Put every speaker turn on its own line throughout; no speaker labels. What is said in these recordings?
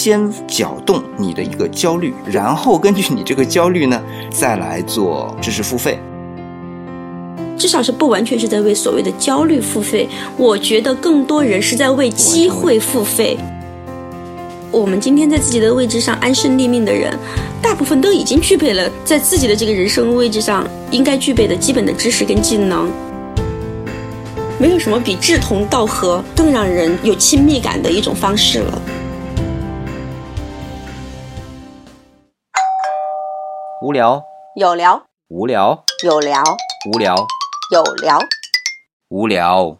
先搅动你的一个焦虑，然后根据你这个焦虑呢，再来做知识付费。
至少是不完全是在为所谓的焦虑付费，我觉得更多人是在为机会付费。我们今天在自己的位置上安身立命的人，大部分都已经具备了在自己的这个人生位置上应该具备的基本的知识跟技能。没有什么比志同道合更让人有亲密感的一种方式了。
无聊，
有聊，
无聊，
有聊，
无聊，
有聊，
无聊，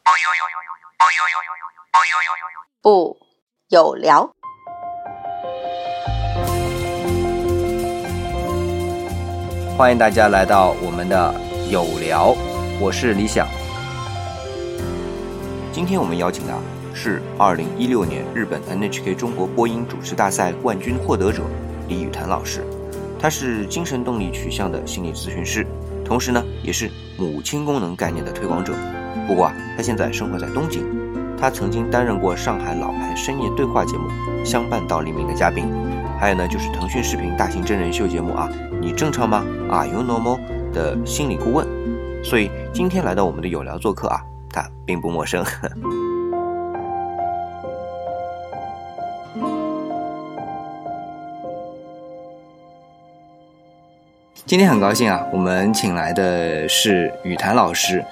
不。有聊。
欢迎大家来到我们的有聊，我是李想。今天我们邀请的是2016年日本 NHK 中国播音主持大赛冠军获得者李雨潭老师。他是精神动力取向的心理咨询师，同时呢也是母亲功能概念的推广者。不过啊，他现在生活在东京。他曾经担任过上海老牌深夜对话节目《相伴到黎明》的嘉宾，还有呢就是腾讯视频大型真人秀节目啊。你正常吗？Are you normal？的心理顾问，所以今天来到我们的有聊做客啊，他并不陌生。今天很高兴啊，我们请来的是雨潭老师。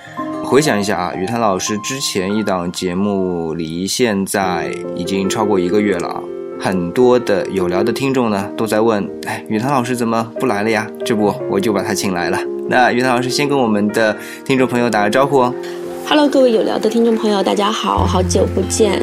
回想一下啊，雨潭老师之前一档节目离现在已经超过一个月了啊。很多的有聊的听众呢，都在问：哎，雨堂老师怎么不来了呀？这不，我就把他请来了。那雨堂老师先跟我们的听众朋友打个招呼哦。
Hello，各位有聊的听众朋友，大家好，好久不见。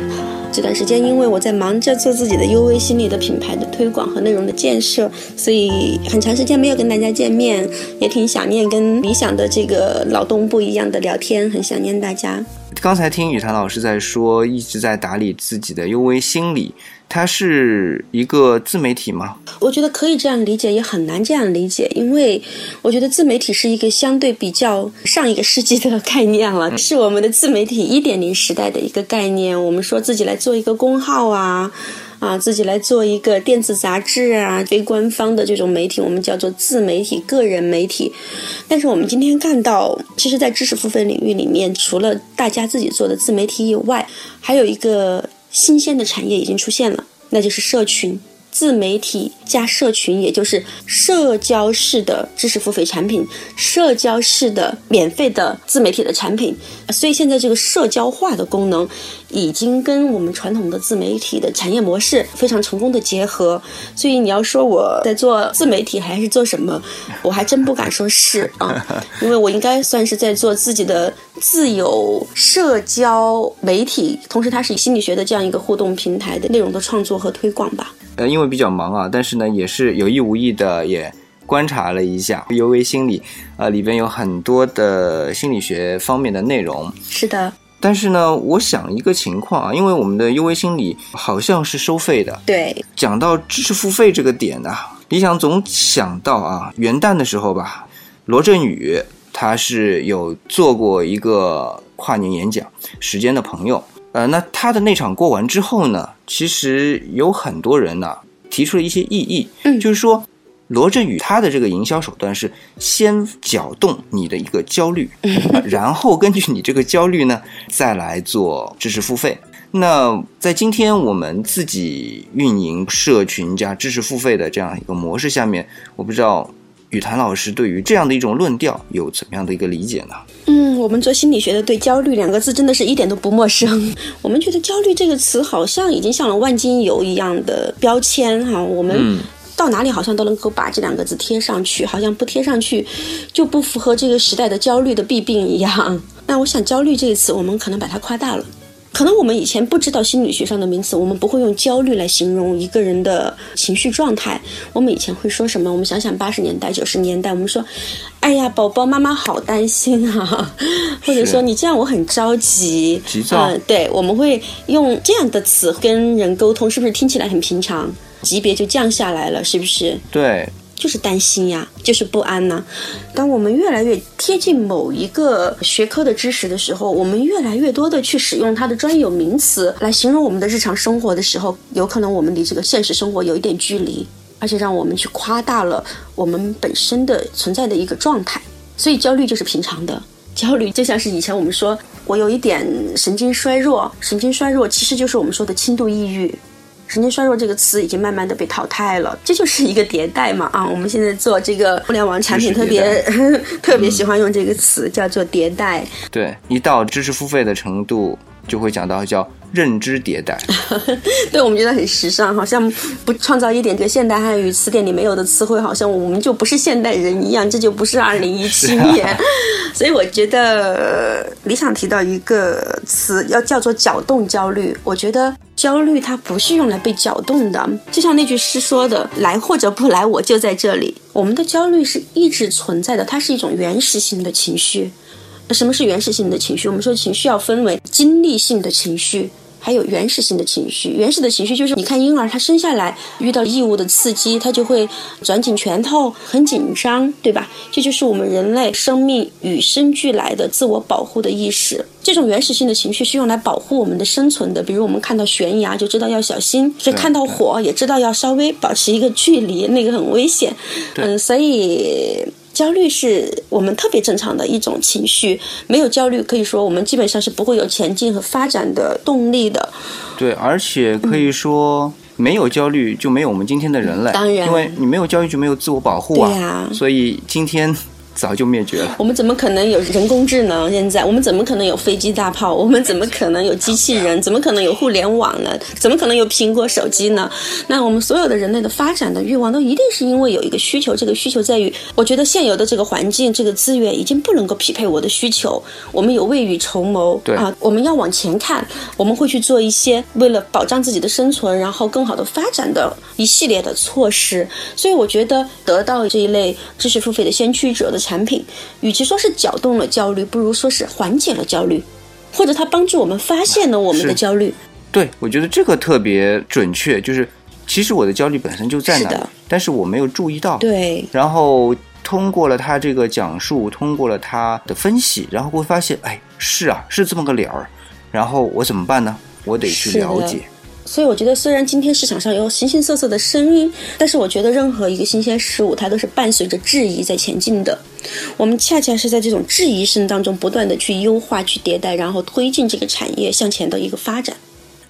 这段时间因为我在忙着做自己的 U V 心理的品牌的推广和内容的建设，所以很长时间没有跟大家见面，也挺想念跟理想的这个劳动不一样的聊天，很想念大家。
刚才听雨檀老师在说，一直在打理自己的 U V 心理。它是一个自媒体吗？
我觉得可以这样理解，也很难这样理解，因为我觉得自媒体是一个相对比较上一个世纪的概念了，是我们的自媒体一点零时代的一个概念。我们说自己来做一个公号啊，啊，自己来做一个电子杂志啊，非官方的这种媒体，我们叫做自媒体、个人媒体。但是我们今天看到，其实，在知识付费领域里面，除了大家自己做的自媒体以外，还有一个。新鲜的产业已经出现了，那就是社群。自媒体加社群，也就是社交式的知识付费产品，社交式的免费的自媒体的产品。所以现在这个社交化的功能，已经跟我们传统的自媒体的产业模式非常成功的结合。所以你要说我在做自媒体还是做什么，我还真不敢说是啊，因为我应该算是在做自己的自由社交媒体，同时它是以心理学的这样一个互动平台的内容的创作和推广吧。
呃，因为比较忙啊，但是呢，也是有意无意的也观察了一下 U V 心理，呃，里边有很多的心理学方面的内容。
是的。
但是呢，我想一个情况啊，因为我们的 U V 心理好像是收费的。
对。
讲到知识付费这个点呢，李想总想到啊，元旦的时候吧，罗振宇他是有做过一个跨年演讲，时间的朋友。呃，那他的那场过完之后呢，其实有很多人呢提出了一些异议，
嗯，
就是说罗振宇他的这个营销手段是先搅动你的一个焦虑，然后根据你这个焦虑呢再来做知识付费。那在今天我们自己运营社群加知识付费的这样一个模式下面，我不知道。雨谭老师对于这样的一种论调有怎么样的一个理解呢？
嗯，我们做心理学的对“焦虑”两个字真的是一点都不陌生。我们觉得“焦虑”这个词好像已经像了万金油一样的标签哈，我们到哪里好像都能够把这两个字贴上去，好像不贴上去就不符合这个时代的焦虑的弊病一样。那我想，“焦虑”这个词，我们可能把它夸大了。可能我们以前不知道心理学上的名词，我们不会用焦虑来形容一个人的情绪状态。我们以前会说什么？我们想想八十年代、九十年代，我们说：“哎呀，宝宝，妈妈好担心啊！” 或者说：“你这样我很着急。”
急躁。
嗯，对，我们会用这样的词跟人沟通，是不是听起来很平常？级别就降下来了，是不是？
对。
就是担心呀，就是不安呐。当我们越来越贴近某一个学科的知识的时候，我们越来越多的去使用它的专有名词来形容我们的日常生活的时候，有可能我们离这个现实生活有一点距离，而且让我们去夸大了我们本身的存在的一个状态。所以焦虑就是平常的，焦虑就像是以前我们说我有一点神经衰弱，神经衰弱其实就是我们说的轻度抑郁。神经衰弱这个词已经慢慢的被淘汰了，这就是一个迭代嘛啊！我们现在做这个互联网产品，特别 特别喜欢用这个词，叫做迭代。
对，一到知识付费的程度，就会讲到叫认知迭代。
对我们觉得很时尚，好像不创造一点这个现代汉语词典里没有的词汇，好像我们就不是现代人一样，这就不是二零一七年。所以我觉得李想提到一个词，要叫做搅动焦虑。我觉得。焦虑它不是用来被搅动的，就像那句诗说的：“来或者不来，我就在这里。”我们的焦虑是一直存在的，它是一种原始性的情绪。那什么是原始性的情绪？我们说情绪要分为经历性的情绪。还有原始性的情绪，原始的情绪就是你看婴儿他生下来遇到异物的刺激，他就会攥紧拳头，很紧张，对吧？这就是我们人类生命与生俱来的自我保护的意识。这种原始性的情绪是用来保护我们的生存的，比如我们看到悬崖就知道要小心，所以看到火也知道要稍微保持一个距离，那个很危险。嗯，所以。焦虑是我们特别正常的一种情绪，没有焦虑，可以说我们基本上是不会有前进和发展的动力的。
对，而且可以说没有焦虑就没有我们今天的人类。
当然，
因为你没有焦虑就没有自我保护啊。所以今天。早就灭绝了。
我们怎么可能有人工智能？现在我们怎么可能有飞机大炮？我们怎么可能有机器人？怎么可能有互联网呢？怎么可能有苹果手机呢？那我们所有的人类的发展的欲望，都一定是因为有一个需求。这个需求在于，我觉得现有的这个环境、这个资源已经不能够匹配我的需求。我们有未雨绸缪，
对
啊，我们要往前看，我们会去做一些为了保障自己的生存，然后更好的发展的一系列的措施。所以，我觉得得到这一类知识付费的先驱者的产品。与其说是搅动了焦虑，不如说是缓解了焦虑，或者它帮助我们发现了我们的焦虑。
对，我觉得这个特别准确，就是其实我的焦虑本身就在那里，但是我没有注意到。
对，
然后通过了他这个讲述，通过了他的分析，然后会发现，哎，是啊，是这么个理儿。然后我怎么办呢？我得去了解。
所以我觉得，虽然今天市场上有形形色色的声音，但是我觉得任何一个新鲜事物，它都是伴随着质疑在前进的。我们恰恰是在这种质疑声当中，不断的去优化、去迭代，然后推进这个产业向前的一个发展。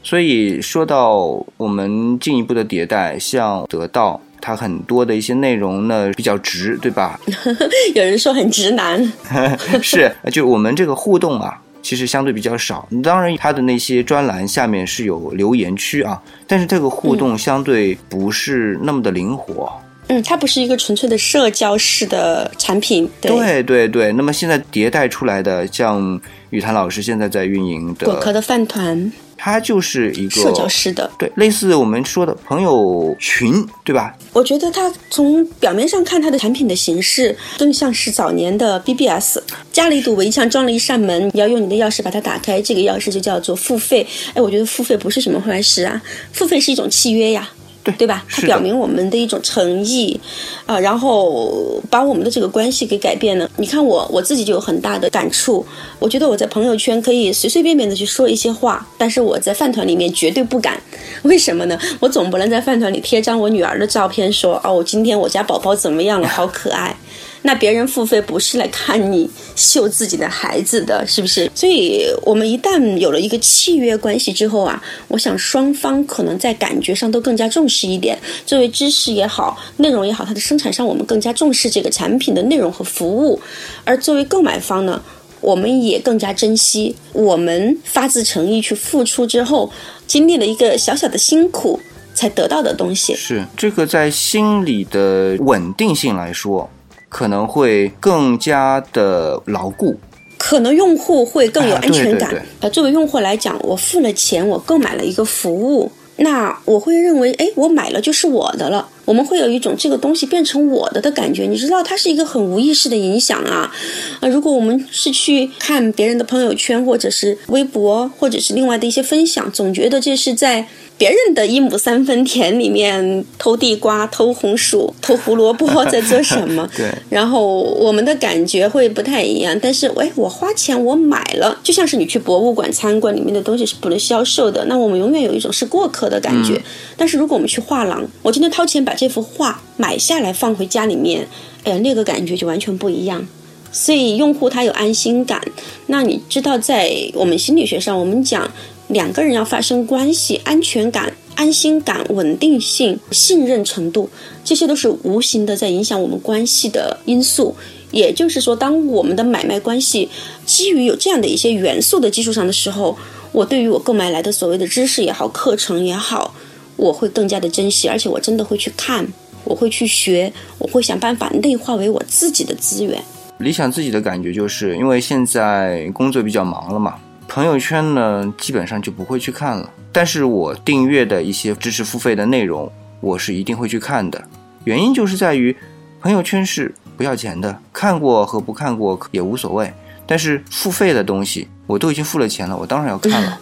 所以说到我们进一步的迭代，像得到它很多的一些内容呢，比较直，对吧？
有人说很直男，
是，就我们这个互动啊。其实相对比较少，当然它的那些专栏下面是有留言区啊，但是这个互动相对不是那么的灵活。
嗯，它不是一个纯粹的社交式的产品。
对对对，那么现在迭代出来的，像雨谭老师现在在运营的
果壳的饭团。
它就是一个
社交式的，
对，类似我们说的朋友群，对吧？
我觉得它从表面上看，它的产品的形式更像是早年的 BBS，加了一堵围墙，装了一扇门，你要用你的钥匙把它打开，这个钥匙就叫做付费。哎，我觉得付费不是什么坏事啊，付费是一种契约呀。
对
对吧？它表明我们的一种诚意，啊，然后把我们的这个关系给改变了。你看我我自己就有很大的感触。我觉得我在朋友圈可以随随便便的去说一些话，但是我在饭团里面绝对不敢。为什么呢？我总不能在饭团里贴张我女儿的照片，说哦，我今天我家宝宝怎么样了，好可爱。那别人付费不是来看你秀自己的孩子的，是不是？所以我们一旦有了一个契约关系之后啊，我想双方可能在感觉上都更加重视一点。作为知识也好，内容也好，它的生产商我们更加重视这个产品的内容和服务，而作为购买方呢，我们也更加珍惜我们发自诚意去付出之后，经历了一个小小的辛苦才得到的东西。
是这个在心理的稳定性来说。可能会更加的牢固，
可能用户会更有安全感。呃，作为用户来讲，我付了钱，我购买了一个服务，那我会认为，哎，我买了就是我的了。我们会有一种这个东西变成我的的感觉。你知道，它是一个很无意识的影响啊。啊，如果我们是去看别人的朋友圈，或者是微博，或者是另外的一些分享，总觉得这是在别人的一亩三分田里面偷地瓜、偷红薯、偷胡萝卜在做什么？
对。
然后我们的感觉会不太一样。但是，哎，我花钱我买了，就像是你去博物馆参观，里面的东西是不能销售的。那我们永远有一种是过客的感觉。但是如果我们去画廊，我今天掏钱把这幅画买下来放回家里面，哎呀，那个感觉就完全不一样。所以用户他有安心感。那你知道，在我们心理学上，我们讲。两个人要发生关系，安全感、安心感、稳定性、信任程度，这些都是无形的在影响我们关系的因素。也就是说，当我们的买卖关系基于有这样的一些元素的基础上的时候，我对于我购买来的所谓的知识也好、课程也好，我会更加的珍惜，而且我真的会去看，我会去学，我会想办法内化为我自己的资源。
理想自己的感觉就是因为现在工作比较忙了嘛。朋友圈呢，基本上就不会去看了。但是我订阅的一些知识付费的内容，我是一定会去看的。原因就是在于，朋友圈是不要钱的，看过和不看过也无所谓。但是付费的东西，我都已经付了钱了，我当然要看了，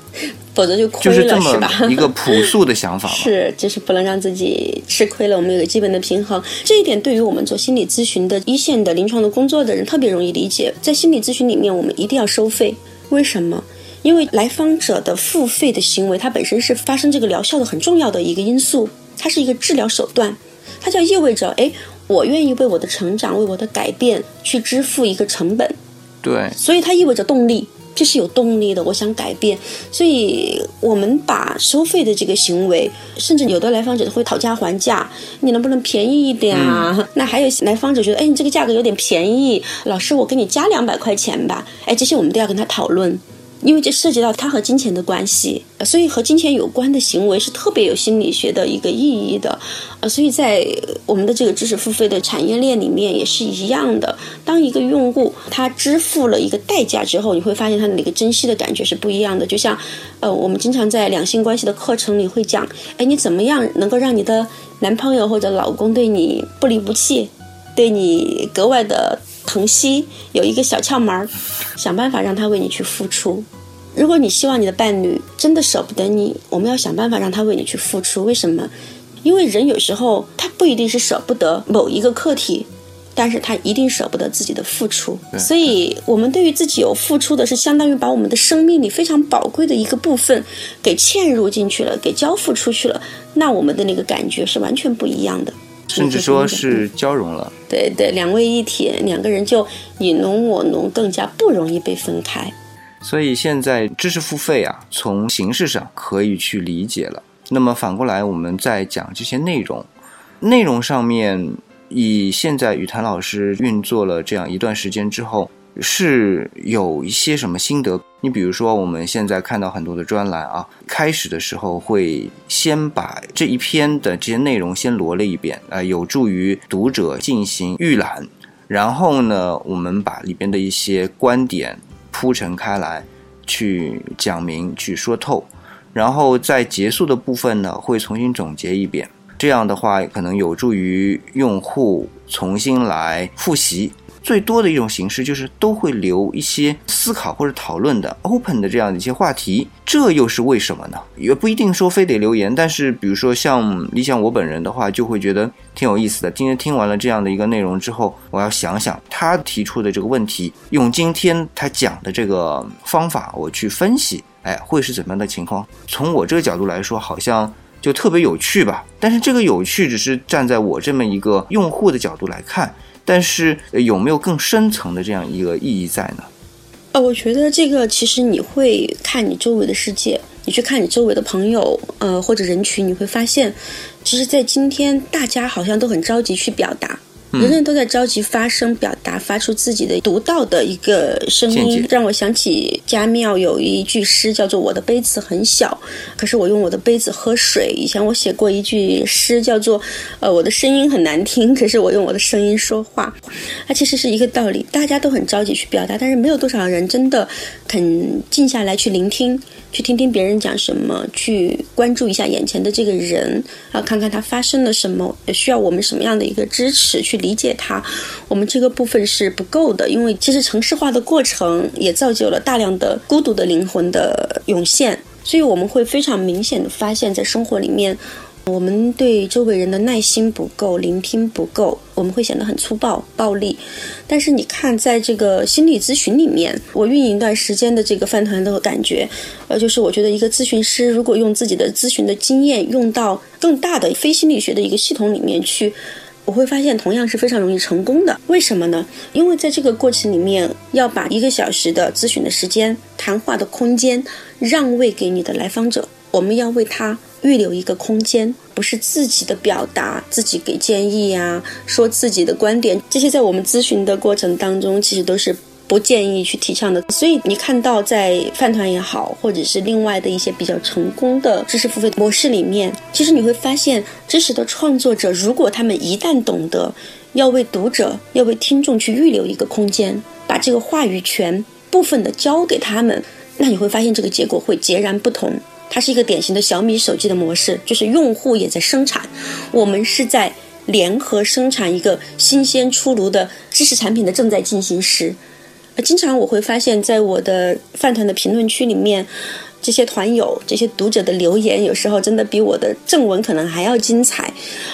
否则就亏了，
是这么一个朴素的想法嘛。
是，就是不能让自己吃亏了。我们有个基本的平衡，这一点对于我们做心理咨询的一线的临床的工作的人特别容易理解。在心理咨询里面，我们一定要收费，为什么？因为来访者的付费的行为，它本身是发生这个疗效的很重要的一个因素，它是一个治疗手段，它就意味着，哎，我愿意为我的成长、为我的改变去支付一个成本。
对，
所以它意味着动力，这是有动力的。我想改变，所以我们把收费的这个行为，甚至有的来访者会讨价还价，你能不能便宜一点啊？那还有来访者觉得，哎，你这个价格有点便宜，老师，我给你加两百块钱吧。哎，这些我们都要跟他讨论。因为这涉及到他和金钱的关系，所以和金钱有关的行为是特别有心理学的一个意义的，呃，所以在我们的这个知识付费的产业链里面也是一样的。当一个用户他支付了一个代价之后，你会发现他的那个珍惜的感觉是不一样的。就像，呃，我们经常在两性关系的课程里会讲，哎，你怎么样能够让你的男朋友或者老公对你不离不弃，对你格外的。疼惜有一个小窍门儿，想办法让他为你去付出。如果你希望你的伴侣真的舍不得你，我们要想办法让他为你去付出。为什么？因为人有时候他不一定是舍不得某一个客体，但是他一定舍不得自己的付出。所以，我们对于自己有付出的是，相当于把我们的生命里非常宝贵的一个部分给嵌入进去了，给交付出去了。那我们的那个感觉是完全不一样的。
甚至说是交融了，
对对，两位一体，两个人就你侬我侬，更加不容易被分开。
所以现在知识付费啊，从形式上可以去理解了。那么反过来，我们再讲这些内容，内容上面，以现在雨谭老师运作了这样一段时间之后。是有一些什么心得？你比如说，我们现在看到很多的专栏啊，开始的时候会先把这一篇的这些内容先罗了一遍，呃，有助于读者进行预览。然后呢，我们把里边的一些观点铺陈开来，去讲明、去说透。然后在结束的部分呢，会重新总结一遍。这样的话，可能有助于用户重新来复习。最多的一种形式就是都会留一些思考或者讨论的 open 的这样的一些话题，这又是为什么呢？也不一定说非得留言，但是比如说像理想我本人的话，就会觉得挺有意思的。今天听完了这样的一个内容之后，我要想想他提出的这个问题，用今天他讲的这个方法，我去分析，哎，会是怎么样的情况？从我这个角度来说，好像就特别有趣吧。但是这个有趣只是站在我这么一个用户的角度来看。但是有没有更深层的这样一个意义在呢？
呃，我觉得这个其实你会看你周围的世界，你去看你周围的朋友，呃，或者人群，你会发现，其实，在今天大家好像都很着急去表达。人人都在着急发声、表达，发出自己的独到的一个声音，让我想起家庙有一句诗，叫做“我的杯子很小，可是我用我的杯子喝水”。以前我写过一句诗，叫做“呃，我的声音很难听，可是我用我的声音说话”。它其实是一个道理，大家都很着急去表达，但是没有多少人真的肯静下来去聆听。去听听别人讲什么，去关注一下眼前的这个人啊，看看他发生了什么，需要我们什么样的一个支持去理解他。我们这个部分是不够的，因为其实城市化的过程也造就了大量的孤独的灵魂的涌现。所以我们会非常明显的发现，在生活里面。我们对周围人的耐心不够，聆听不够，我们会显得很粗暴、暴力。但是你看，在这个心理咨询里面，我运营一段时间的这个饭团的感觉，呃，就是我觉得一个咨询师如果用自己的咨询的经验用到更大的非心理学的一个系统里面去，我会发现同样是非常容易成功的。为什么呢？因为在这个过程里面，要把一个小时的咨询的时间、谈话的空间让位给你的来访者，我们要为他。预留一个空间，不是自己的表达，自己给建议呀，说自己的观点，这些在我们咨询的过程当中，其实都是不建议去提倡的。所以你看到在饭团也好，或者是另外的一些比较成功的知识付费模式里面，其实你会发现，知识的创作者如果他们一旦懂得要为读者、要为听众去预留一个空间，把这个话语权部分的交给他们，那你会发现这个结果会截然不同。它是一个典型的小米手机的模式，就是用户也在生产，我们是在联合生产一个新鲜出炉的知识产品的正在进行时。经常我会发现，在我的饭团的评论区里面。这些团友、这些读者的留言，有时候真的比我的正文可能还要精彩，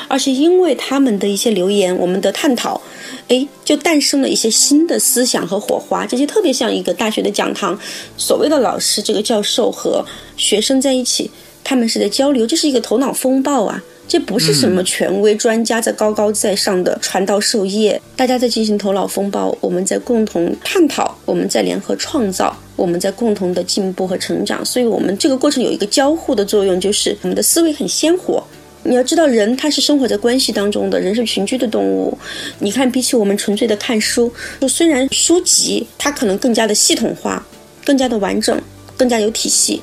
而是因为他们的一些留言，我们的探讨，哎，就诞生了一些新的思想和火花。这些特别像一个大学的讲堂，所谓的老师、这个教授和学生在一起，他们是在交流，这是一个头脑风暴啊。这不是什么权威专家在高高在上的传道授业，大家在进行头脑风暴，我们在共同探讨，我们在联合创造，我们在共同的进步和成长。所以，我们这个过程有一个交互的作用，就是我们的思维很鲜活。你要知道，人他是生活在关系当中的，人是群居的动物。你看，比起我们纯粹的看书，就虽然书籍它可能更加的系统化，更加的完整，更加有体系，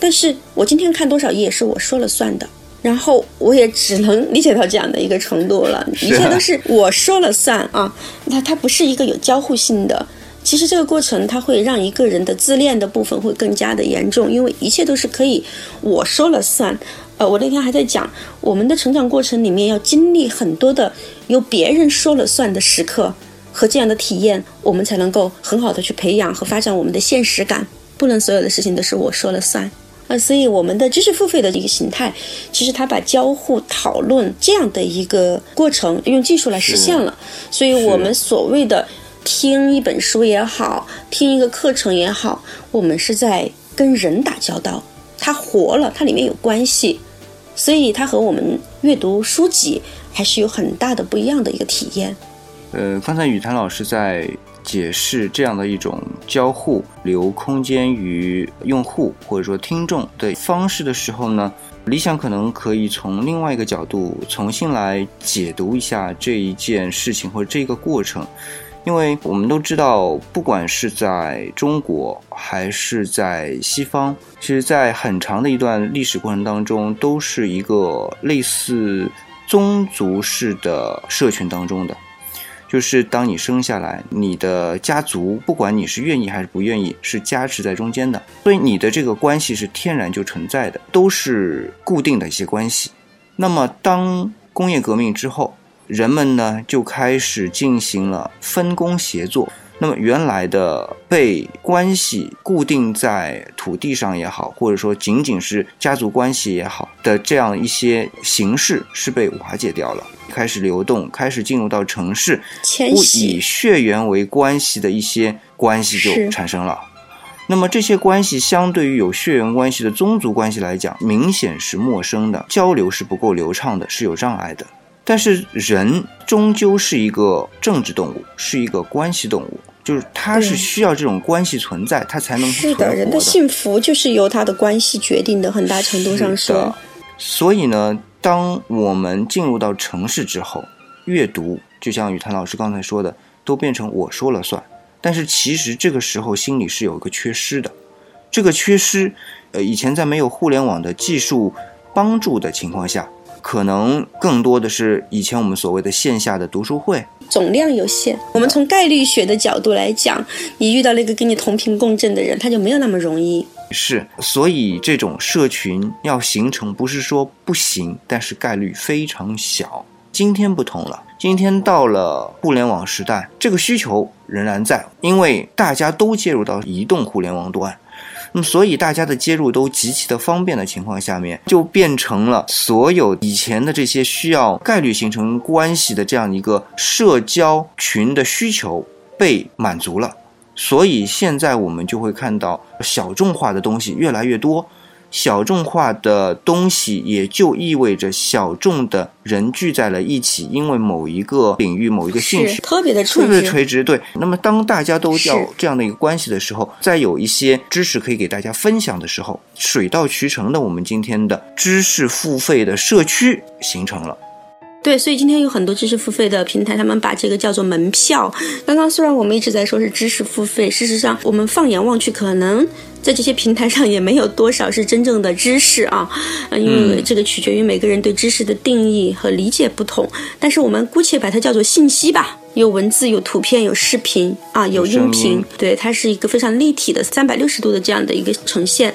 但是我今天看多少页是我说了算的。然后我也只能理解到这样的一个程度了，一切都是我说了算啊。它它不是一个有交互性的。其实这个过程它会让一个人的自恋的部分会更加的严重，因为一切都是可以我说了算。呃，我那天还在讲，我们的成长过程里面要经历很多的由别人说了算的时刻和这样的体验，我们才能够很好的去培养和发展我们的现实感。不能所有的事情都是我说了算。啊，所以我们的知识付费的一个形态，其实它把交互讨论这样的一个过程用技术来实现了。所以我们所谓的听一本书也好，听一个课程也好，我们是在跟人打交道，它活了，它里面有关系，所以它和我们阅读书籍还是有很大的不一样的一个体验。
呃，刚才雨谭老师在。解释这样的一种交互、留空间于用户或者说听众的方式的时候呢，理想可能可以从另外一个角度重新来解读一下这一件事情或者这个过程，因为我们都知道，不管是在中国还是在西方，其实，在很长的一段历史过程当中，都是一个类似宗族式的社群当中的。就是当你生下来，你的家族不管你是愿意还是不愿意，是加持在中间的，所以你的这个关系是天然就存在的，都是固定的一些关系。那么当工业革命之后，人们呢就开始进行了分工协作。那么原来的被关系固定在土地上也好，或者说仅仅是家族关系也好的这样一些形式是被瓦解掉了，开始流动，开始进入到城市，不以血缘为关系的一些关系就产生了。那么这些关系相对于有血缘关系的宗族关系来讲，明显是陌生的，交流是不够流畅的，是有障碍的。但是人终究是一个政治动物，是一个关系动物，就是它是需要这种关系存在，它才能
是的。人的幸福就是由他的关系决定的，很大程度上是。
所以呢，当我们进入到城市之后，阅读就像雨谭老师刚才说的，都变成我说了算。但是其实这个时候心里是有一个缺失的，这个缺失，呃，以前在没有互联网的技术帮助的情况下。可能更多的是以前我们所谓的线下的读书会，
总量有限。我们从概率学的角度来讲，你遇到那个跟你同频共振的人，他就没有那么容易。
是，所以这种社群要形成，不是说不行，但是概率非常小。今天不同了，今天到了互联网时代，这个需求仍然在，因为大家都介入到移动互联网端。那么所以大家的接入都极其的方便的情况下面，就变成了所有以前的这些需要概率形成关系的这样一个社交群的需求被满足了。所以现在我们就会看到小众化的东西越来越多，小众化的东西也就意味着小众的人聚在了一起，因为某一个领域、某一个兴趣
特别的
特别垂直。对，那么当大家都叫这样的一个关系的时候，在有一些知识可以给大家分享的时候，水到渠成的，我们今天的知识付费的社区形成了。
对，所以今天有很多知识付费的平台，他们把这个叫做门票。刚刚虽然我们一直在说是知识付费，事实上我们放眼望去，可能在这些平台上也没有多少是真正的知识啊，因为这个取决于每个人对知识的定义和理解不同。但是我们姑且把它叫做信息吧，有文字、有图片、有视频啊，有音频，对，它是一个非常立体的三百六十度的这样的一个呈现。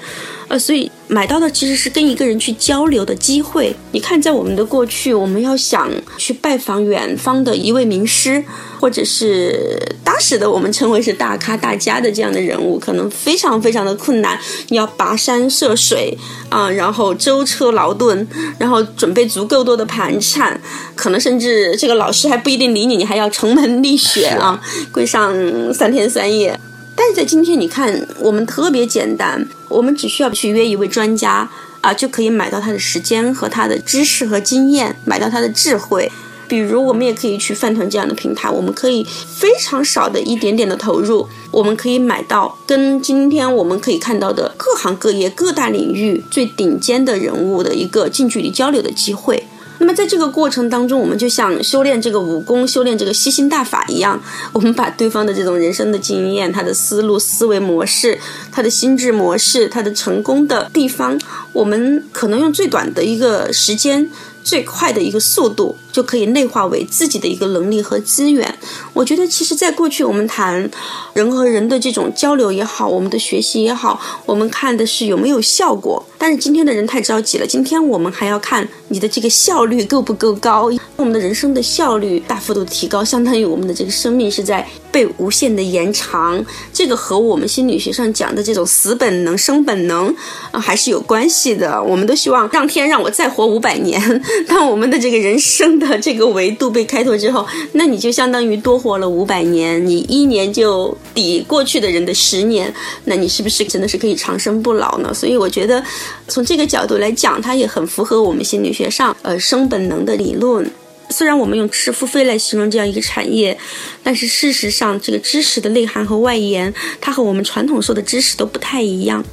呃，所以买到的其实是跟一个人去交流的机会。你看，在我们的过去，我们要想去拜访远方的一位名师，或者是当时的我们称为是大咖大家的这样的人物，可能非常非常的困难。你要跋山涉水啊，然后舟车劳顿，然后准备足够多的盘缠，可能甚至这个老师还不一定理你，你还要城门立雪啊，跪上三天三夜。但是在今天，你看，我们特别简单，我们只需要去约一位专家啊，就可以买到他的时间和他的知识和经验，买到他的智慧。比如，我们也可以去饭团这样的平台，我们可以非常少的一点点的投入，我们可以买到跟今天我们可以看到的各行各业、各大领域最顶尖的人物的一个近距离交流的机会。那么在这个过程当中，我们就像修炼这个武功、修炼这个吸星大法一样，我们把对方的这种人生的经验、他的思路、思维模式、他的心智模式、他的成功的地方，我们可能用最短的一个时间。最快的一个速度就可以内化为自己的一个能力和资源。我觉得，其实，在过去我们谈人和人的这种交流也好，我们的学习也好，我们看的是有没有效果。但是今天的人太着急了，今天我们还要看你的这个效率够不够高。我们的人生的效率大幅度提高，相当于我们的这个生命是在被无限的延长。这个和我们心理学上讲的这种死本能、生本能啊，还是有关系的。我们都希望让天让我再活五百年。但我们的这个人生这个维度被开拓之后，那你就相当于多活了五百年，你一年就抵过去的人的十年，那你是不是真的是可以长生不老呢？所以我觉得，从这个角度来讲，它也很符合我们心理学上呃生本能的理论。虽然我们用知识付费来形容这样一个产业，但是事实上，这个知识的内涵和外延，它和我们传统说的知识都不太一样。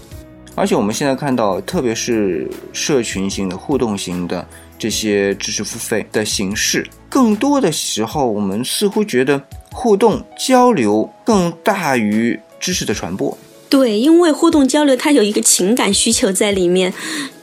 而且我们现在看到，特别是社群型的、互动型的。这些知识付费的形式，更多的时候，我们似乎觉得互动交流更大于知识的传播。
对，因为互动交流它有一个情感需求在里面。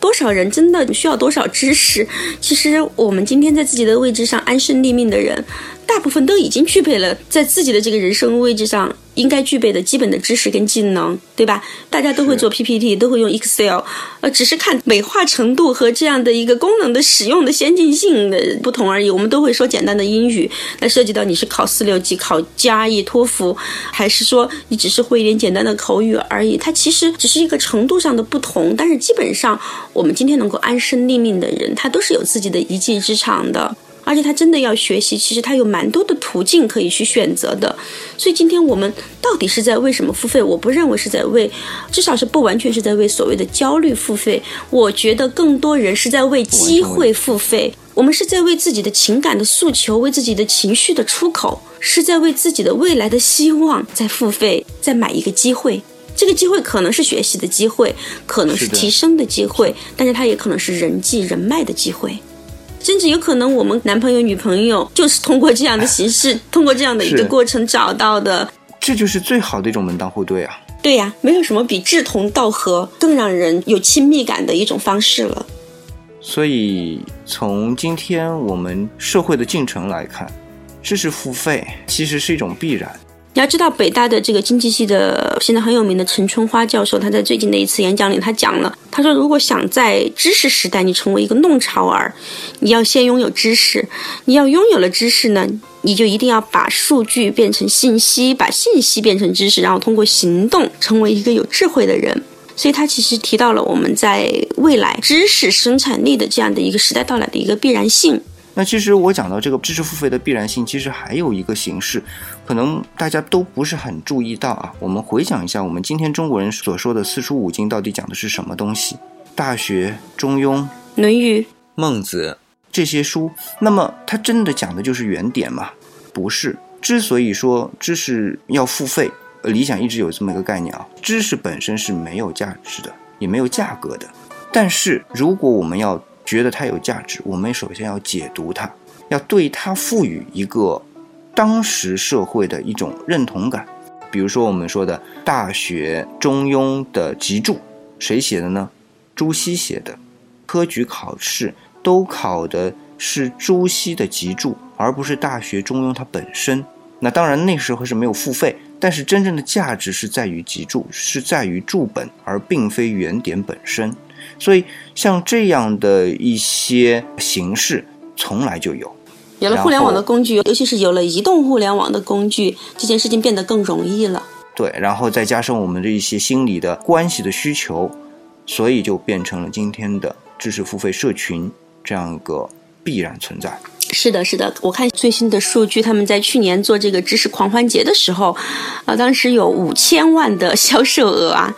多少人真的需要多少知识？其实我们今天在自己的位置上安身立命的人。大部分都已经具备了在自己的这个人生位置上应该具备的基本的知识跟技能，对吧？大家都会做 PPT，都会用 Excel，呃，只是看美化程度和这样的一个功能的使用的先进性的不同而已。我们都会说简单的英语，那涉及到你是考四六级、考加一、托福，还是说你只是会一点简单的口语而已？它其实只是一个程度上的不同，但是基本上我们今天能够安身立命的人，他都是有自己的一技之长的。而且他真的要学习，其实他有蛮多的途径可以去选择的。所以今天我们到底是在为什么付费？我不认为是在为，至少是不完全是在为所谓的焦虑付费。我觉得更多人是在为机会付费。我们是在为自己的情感的诉求，为自己的情绪的出口，是在为自己的未来的希望在付费，在买一个机会。这个机会可能是学习的机会，可能是提升的机会，但是它也可能是人际人脉的机会。甚至有可能，我们男朋友、女朋友就是通过这样的形式，通过这样的一个过程找到的。
这就是最好的一种门当户对啊！
对呀，没有什么比志同道合更让人有亲密感的一种方式了。
所以，从今天我们社会的进程来看，知识付费其实是一种必然。
你要知道，北大的这个经济系的现在很有名的陈春花教授，他在最近的一次演讲里，他讲了，他说，如果想在知识时代你成为一个弄潮儿，你要先拥有知识，你要拥有了知识呢，你就一定要把数据变成信息，把信息变成知识，然后通过行动成为一个有智慧的人。所以他其实提到了我们在未来知识生产力的这样的一个时代到来的一个必然性。
那其实我讲到这个知识付费的必然性，其实还有一个形式，可能大家都不是很注意到啊。我们回想一下，我们今天中国人所说的四书五经到底讲的是什么东西？《大学》《中庸》《
论语》《
孟子》这些书，那么它真的讲的就是原点吗？不是。之所以说知识要付费，理想一直有这么一个概念啊，知识本身是没有价值的，也没有价格的。但是如果我们要觉得它有价值，我们首先要解读它，要对它赋予一个当时社会的一种认同感。比如说我们说的《大学》《中庸》的集注，谁写的呢？朱熹写的。科举考试都考的是朱熹的集注，而不是《大学》《中庸》它本身。那当然那时候是没有付费，但是真正的价值是在于集注，是在于注本，而并非原点本身。所以，像这样的一些形式，从来就有。
有了互联网的工具，尤其是有了移动互联网的工具，这件事情变得更容易了。
对，然后再加上我们的一些心理的关系的需求，所以就变成了今天的知识付费社群这样一个必然存在。
是的，是的，我看最新的数据，他们在去年做这个知识狂欢节的时候，啊，当时有五千万的销售额啊，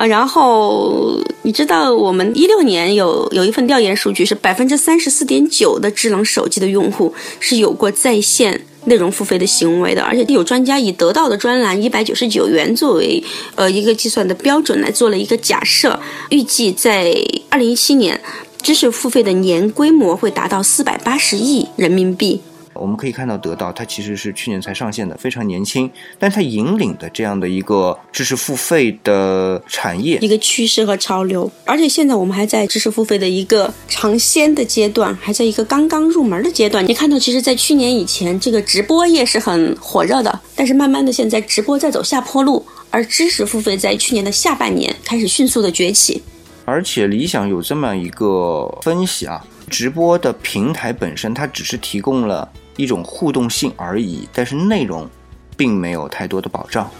啊，然后你知道，我们一六年有有一份调研数据是百分之三十四点九的智能手机的用户是有过在线内容付费的行为的，而且有专家以得到的专栏一百九十九元作为呃一个计算的标准来做了一个假设，预计在二零一七年。知识付费的年规模会达到四百八十亿人民币。
我们可以看到，得到它其实是去年才上线的，非常年轻，但它引领的这样的一个知识付费的产业，
一个趋势和潮流。而且现在我们还在知识付费的一个尝鲜的阶段，还在一个刚刚入门的阶段。你看到，其实，在去年以前，这个直播业是很火热的，但是慢慢的，现在直播在走下坡路，而知识付费在去年的下半年开始迅速的崛起。
而且理想有这么一个分析啊，直播的平台本身它只是提供了一种互动性而已，但是内容并没有太多的保障。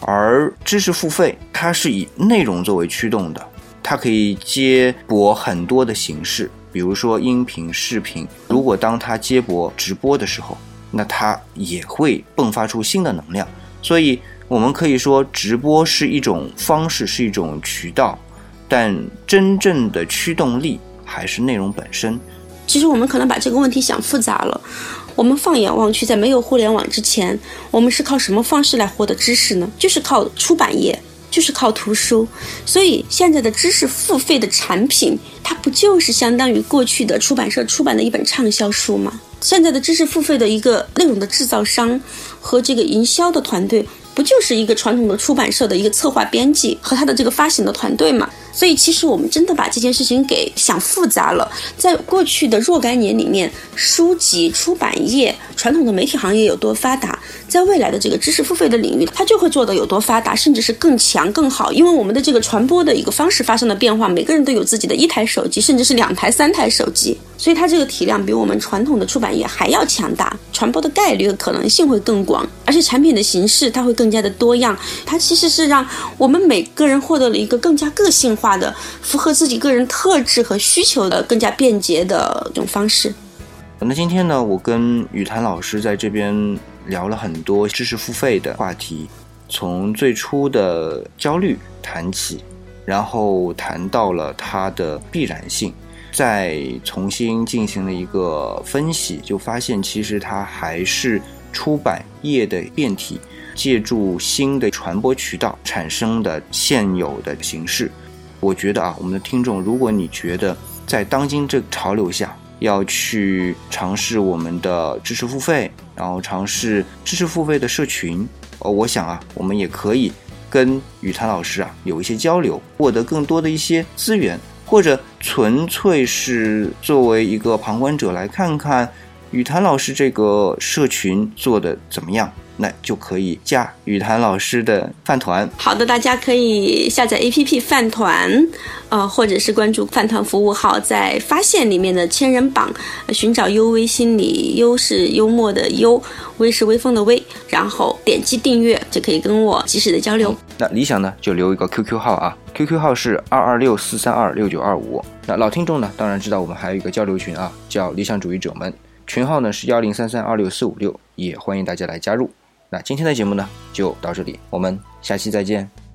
而知识付费它是以内容作为驱动的，它可以接驳很多的形式，比如说音频、视频。如果当它接驳直播的时候，那它也会迸发出新的能量。所以我们可以说，直播是一种方式，是一种渠道。但真正的驱动力还是内容本身。
其实我们可能把这个问题想复杂了。我们放眼望去，在没有互联网之前，我们是靠什么方式来获得知识呢？就是靠出版业，就是靠图书。所以现在的知识付费的产品，它不就是相当于过去的出版社出版的一本畅销书吗？现在的知识付费的一个内容的制造商和这个营销的团队，不就是一个传统的出版社的一个策划编辑和他的这个发行的团队嘛？所以，其实我们真的把这件事情给想复杂了。在过去的若干年里面，书籍出版业、传统的媒体行业有多发达，在未来的这个知识付费的领域，它就会做的有多发达，甚至是更强更好。因为我们的这个传播的一个方式发生了变化，每个人都有自己的一台手机，甚至是两台、三台手机，所以它这个体量比我们传统的出版业还要强大，传播的概率和可能性会更广，而且产品的形式它会更加的多样。它其实是让我们每个人获得了一个更加个性。化的符合自己个人特质和需求的更加便捷的这种方式。
那今天呢，我跟雨谭老师在这边聊了很多知识付费的话题，从最初的焦虑谈起，然后谈到了它的必然性，再重新进行了一个分析，就发现其实它还是出版业的变体，借助新的传播渠道产生的现有的形式。我觉得啊，我们的听众，如果你觉得在当今这个潮流下要去尝试我们的知识付费，然后尝试知识付费的社群，呃，我想啊，我们也可以跟雨谭老师啊有一些交流，获得更多的一些资源，或者纯粹是作为一个旁观者来看看雨谭老师这个社群做的怎么样。那就可以加雨谭老师的饭团。
好的，大家可以下载 APP 饭团，呃，或者是关注饭团服务号，在发现里面的千人榜寻找优微心理，优是幽默的优，微是微风的微，然后点击订阅就可以跟我及时的交流。
那理想呢就留一个 QQ 号啊，QQ 号是二二六四三二六九二五。那老听众呢当然知道我们还有一个交流群啊，叫理想主义者们，群号呢是幺零三三二六四五六，也欢迎大家来加入。那今天的节目呢就到这里，我们下期再见。